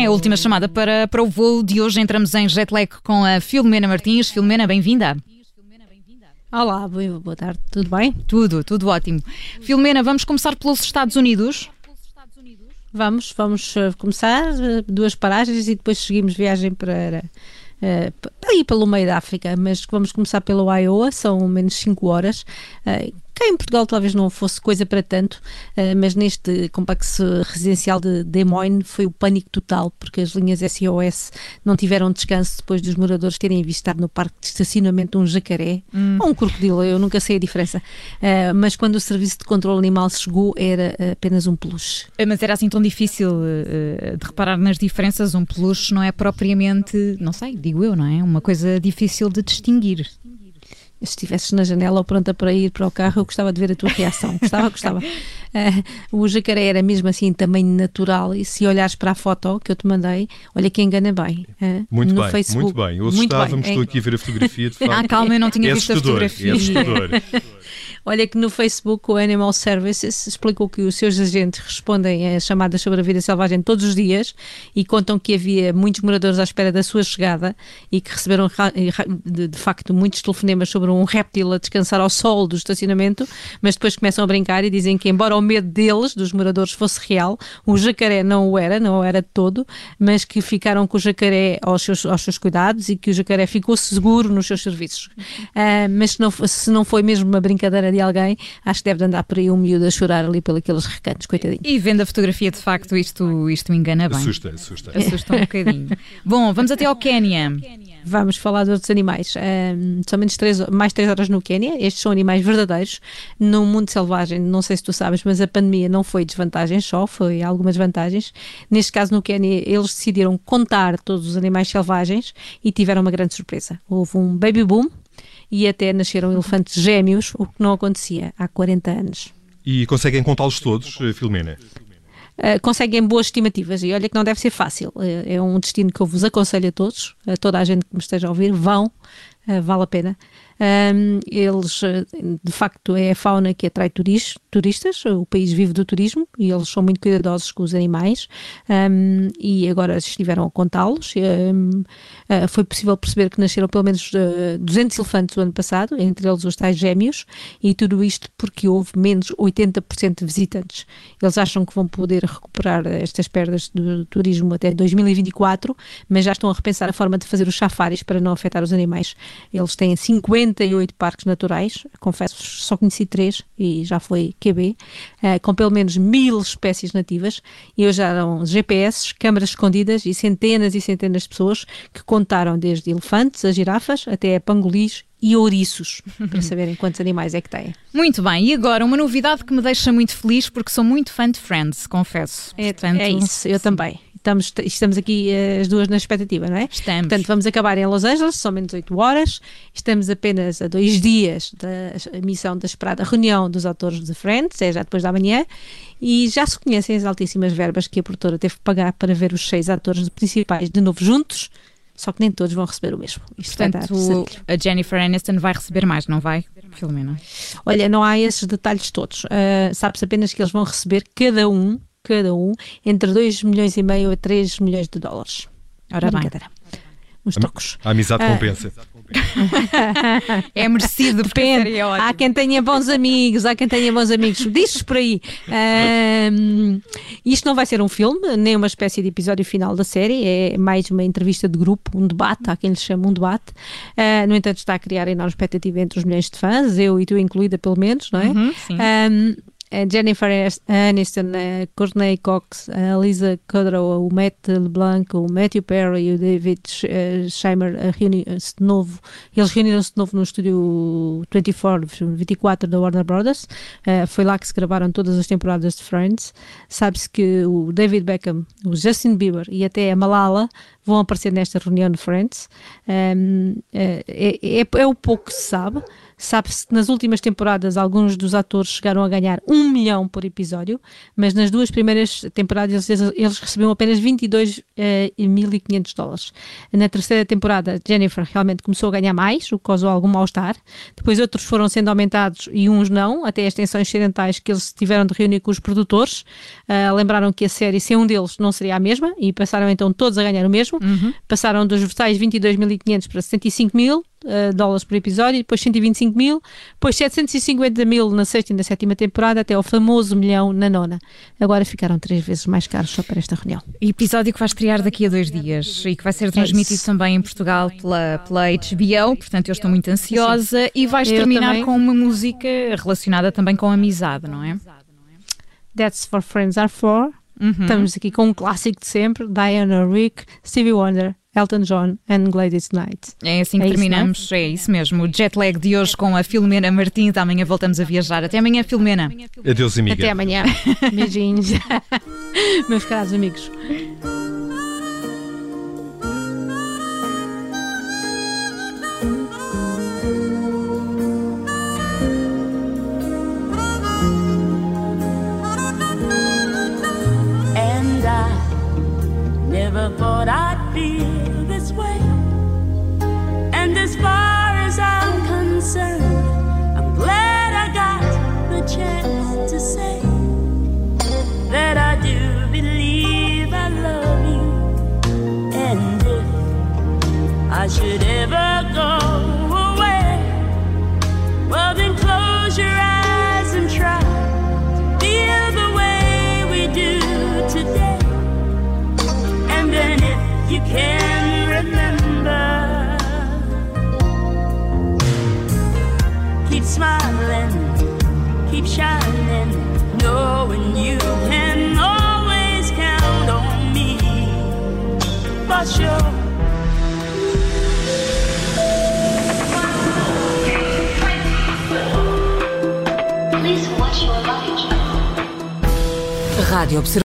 É a última chamada para, para o voo de hoje. Entramos em jet lag com a Filomena Martins. Filomena, bem-vinda. Olá, boa tarde, tudo bem? Tudo, tudo ótimo. Filomena, vamos começar pelos Estados Unidos. Vamos, vamos eh, começar eh, duas paragens e depois seguimos viagem para, uh, ir pelo meio da África, mas vamos começar pelo Iowa, são menos 5 horas. Uh, Cá em Portugal talvez não fosse coisa para tanto, uh, mas neste complexo residencial de Des Moines foi o pânico total, porque as linhas SOS não tiveram descanso depois dos moradores terem avistado no parque de estacionamento um jacaré hum. ou um crocodilo, eu nunca sei a diferença. Uh, mas quando o serviço de controle animal chegou, era apenas um peluche. Mas era assim tão difícil de reparar nas diferenças? Um peluche não é propriamente, não sei, digo eu, não é? Uma coisa difícil de distinguir se estivesses na janela ou pronta para ir para o carro, eu gostava de ver a tua reação. Gostava, gostava. Uh, o jacaré era mesmo assim tamanho natural e se olhares para a foto que eu te mandei, olha que engana bem. Uh, muito no bem, Facebook, muito bem. Eu assustava-me, estou aqui a ver a fotografia de facto. Ah, calma, eu não tinha é visto a fotografia. É assustador. Olha que no Facebook o Animal Services explicou que os seus agentes respondem a chamadas sobre a vida selvagem todos os dias e contam que havia muitos moradores à espera da sua chegada e que receberam de, facto muitos telefonemas sobre um réptil a descansar ao sol do estacionamento, mas depois começam a brincar e dizem que embora o medo deles, dos moradores, fosse real, o jacaré não o era, não o era de todo, mas que ficaram com o jacaré aos seus, aos seus cuidados e que o jacaré ficou seguro nos seus serviços. Uh, mas se não, se não foi mesmo uma brincadeira de alguém, acho que deve andar por aí um miúdo a chorar ali pelos recantos, coitadinho. E vendo a fotografia, de facto, isto, isto me engana bem. Assusta, assusta. Assusta um bocadinho. Bom, vamos até ao Quénia. Vamos falar de outros animais. Um, somente três, mais três horas no Quénia. Estes são animais verdadeiros. No mundo selvagem, não sei se tu sabes, mas a pandemia não foi desvantagem só, foi algumas vantagens. Neste caso, no Quénia, eles decidiram contar todos os animais selvagens e tiveram uma grande surpresa. Houve um baby boom e até nasceram elefantes gêmeos, o que não acontecia há 40 anos. E conseguem contá-los todos, eh, Filomena? Uh, conseguem boas estimativas e olha que não deve ser fácil. Uh, é um destino que eu vos aconselho a todos, a toda a gente que me esteja a ouvir, vão, vale a pena. Um, eles, de facto, é a fauna que atrai turis, turistas, o país vive do turismo e eles são muito cuidadosos com os animais um, e agora estiveram a contá-los. Um, uh, ah, foi possível perceber que nasceram pelo menos uh, ah, 200 elefantes o ano passado, entre eles os tais gêmeos, e tudo isto porque houve menos 80% de visitantes. Eles acham que vão poder recuperar estas perdas do turismo até 2024, mas já estão a repensar a forma de fazer os safaris para não afetar os animais. Eles têm 50 48 parques naturais, confesso, só conheci três e já foi QB, uh, eh, com pelo menos mil espécies nativas e hoje eram GPS, câmaras escondidas e centenas e centenas de pessoas que contaram desde elefantes a girafas até a pangolis e ouriços, para saberem quantos animais é que têm. Muito bem, e agora uma novidade que me deixa muito feliz porque sou muito fã de Friends, confesso. É, Portanto, é isso, eu também estamos, estamos aqui uh, as duas na expectativa, não é? Estamos. Portanto, vamos acabar em Los Angeles, são menos 8 horas, estamos apenas a dois dias da emissão da esperada reunião dos autores de Friends, é já depois da manhã, e já se conhecem as altíssimas verbas que a produtora teve que pagar para ver os seis atores principais de novo juntos, só que nem todos vão receber o mesmo. Isto Portanto, a Jennifer Aniston vai receber mais, não vai, Filomena? Olha, não há esses detalhes todos. Uh, Sabe-se apenas que eles vão receber cada um cada um entre 2 milhões e meio a 3 milhões de dólares. Ora bem. Uns trocos. A amizade ah. compensa. é merecido, depende. É há quem tenha bons amigos, há quem tenha bons amigos. Diz por aí. Um, isto não vai ser um filme, nem uma espécie de episódio final da série, é mais uma entrevista de grupo, um debate, há quem lhe chama um debate. Uh, no entanto, está a criar enorme expectativa entre os milhões de fãs, eu e tu incluída, pelo menos, não é? Uhum, sim. Um, Jennifer Aniston, Courtney Cox, a Lisa Kudrow, o Matt LeBlanc, o Matthew Perry e o David Scheimer reuniram-se de novo. Eles reuniram-se de novo no estúdio 24, 24 da Warner Brothers. Foi lá que se gravaram todas as temporadas de Friends. Sabe-se que o David Beckham, o Justin Bieber e até a Malala vão aparecer nesta reunião de Friends. Um, é, é, é, o pouco que se sabe. Sabe-se que nas últimas temporadas alguns dos atores chegaram a ganhar um milhão por episódio, mas nas duas primeiras temporadas eles, eles recebiam apenas 22.500 uh, dólares. Na terceira temporada, Jennifer realmente começou a ganhar mais, o que causou algum mal-estar. Depois outros foram sendo aumentados e uns não, até as tensões ocidentais que eles tiveram de reunir com os produtores. Uh, lembraram que a série, sem um deles, não seria a mesma e passaram então todos a ganhar o mesmo. Uhum. Passaram dos versais 22.500 para 75 mil uh, dólares por episódio, depois 125 mil, depois 750 mil na sexta e na sétima temporada, até ao famoso milhão na nona. Agora ficaram três vezes mais caros só para esta reunião. Episódio que vai estrear daqui a dois dias e que vai ser transmitido é também em Portugal pela, pela HBO, portanto eu estou muito ansiosa Sim. e vais eu terminar também. com uma música relacionada também com amizade, não é? That's for Friends Are For. Uhum. Estamos aqui com um clássico de sempre, Diana Rick, Stevie Wonder, Elton John and Gladys Knight. É assim que é terminamos, isso, é isso mesmo. O jet lag de hoje com a Filomena Martins. Amanhã voltamos a viajar. Até amanhã, Filomena. Adeus, amiga. Até amanhã. Beijinhos. Meus caros amigos. I should ever go away, well, then close your eyes and try. Feel the way we do today. And then if you can remember, keep smiling, keep shining, knowing you can always count on me for sure. Rádio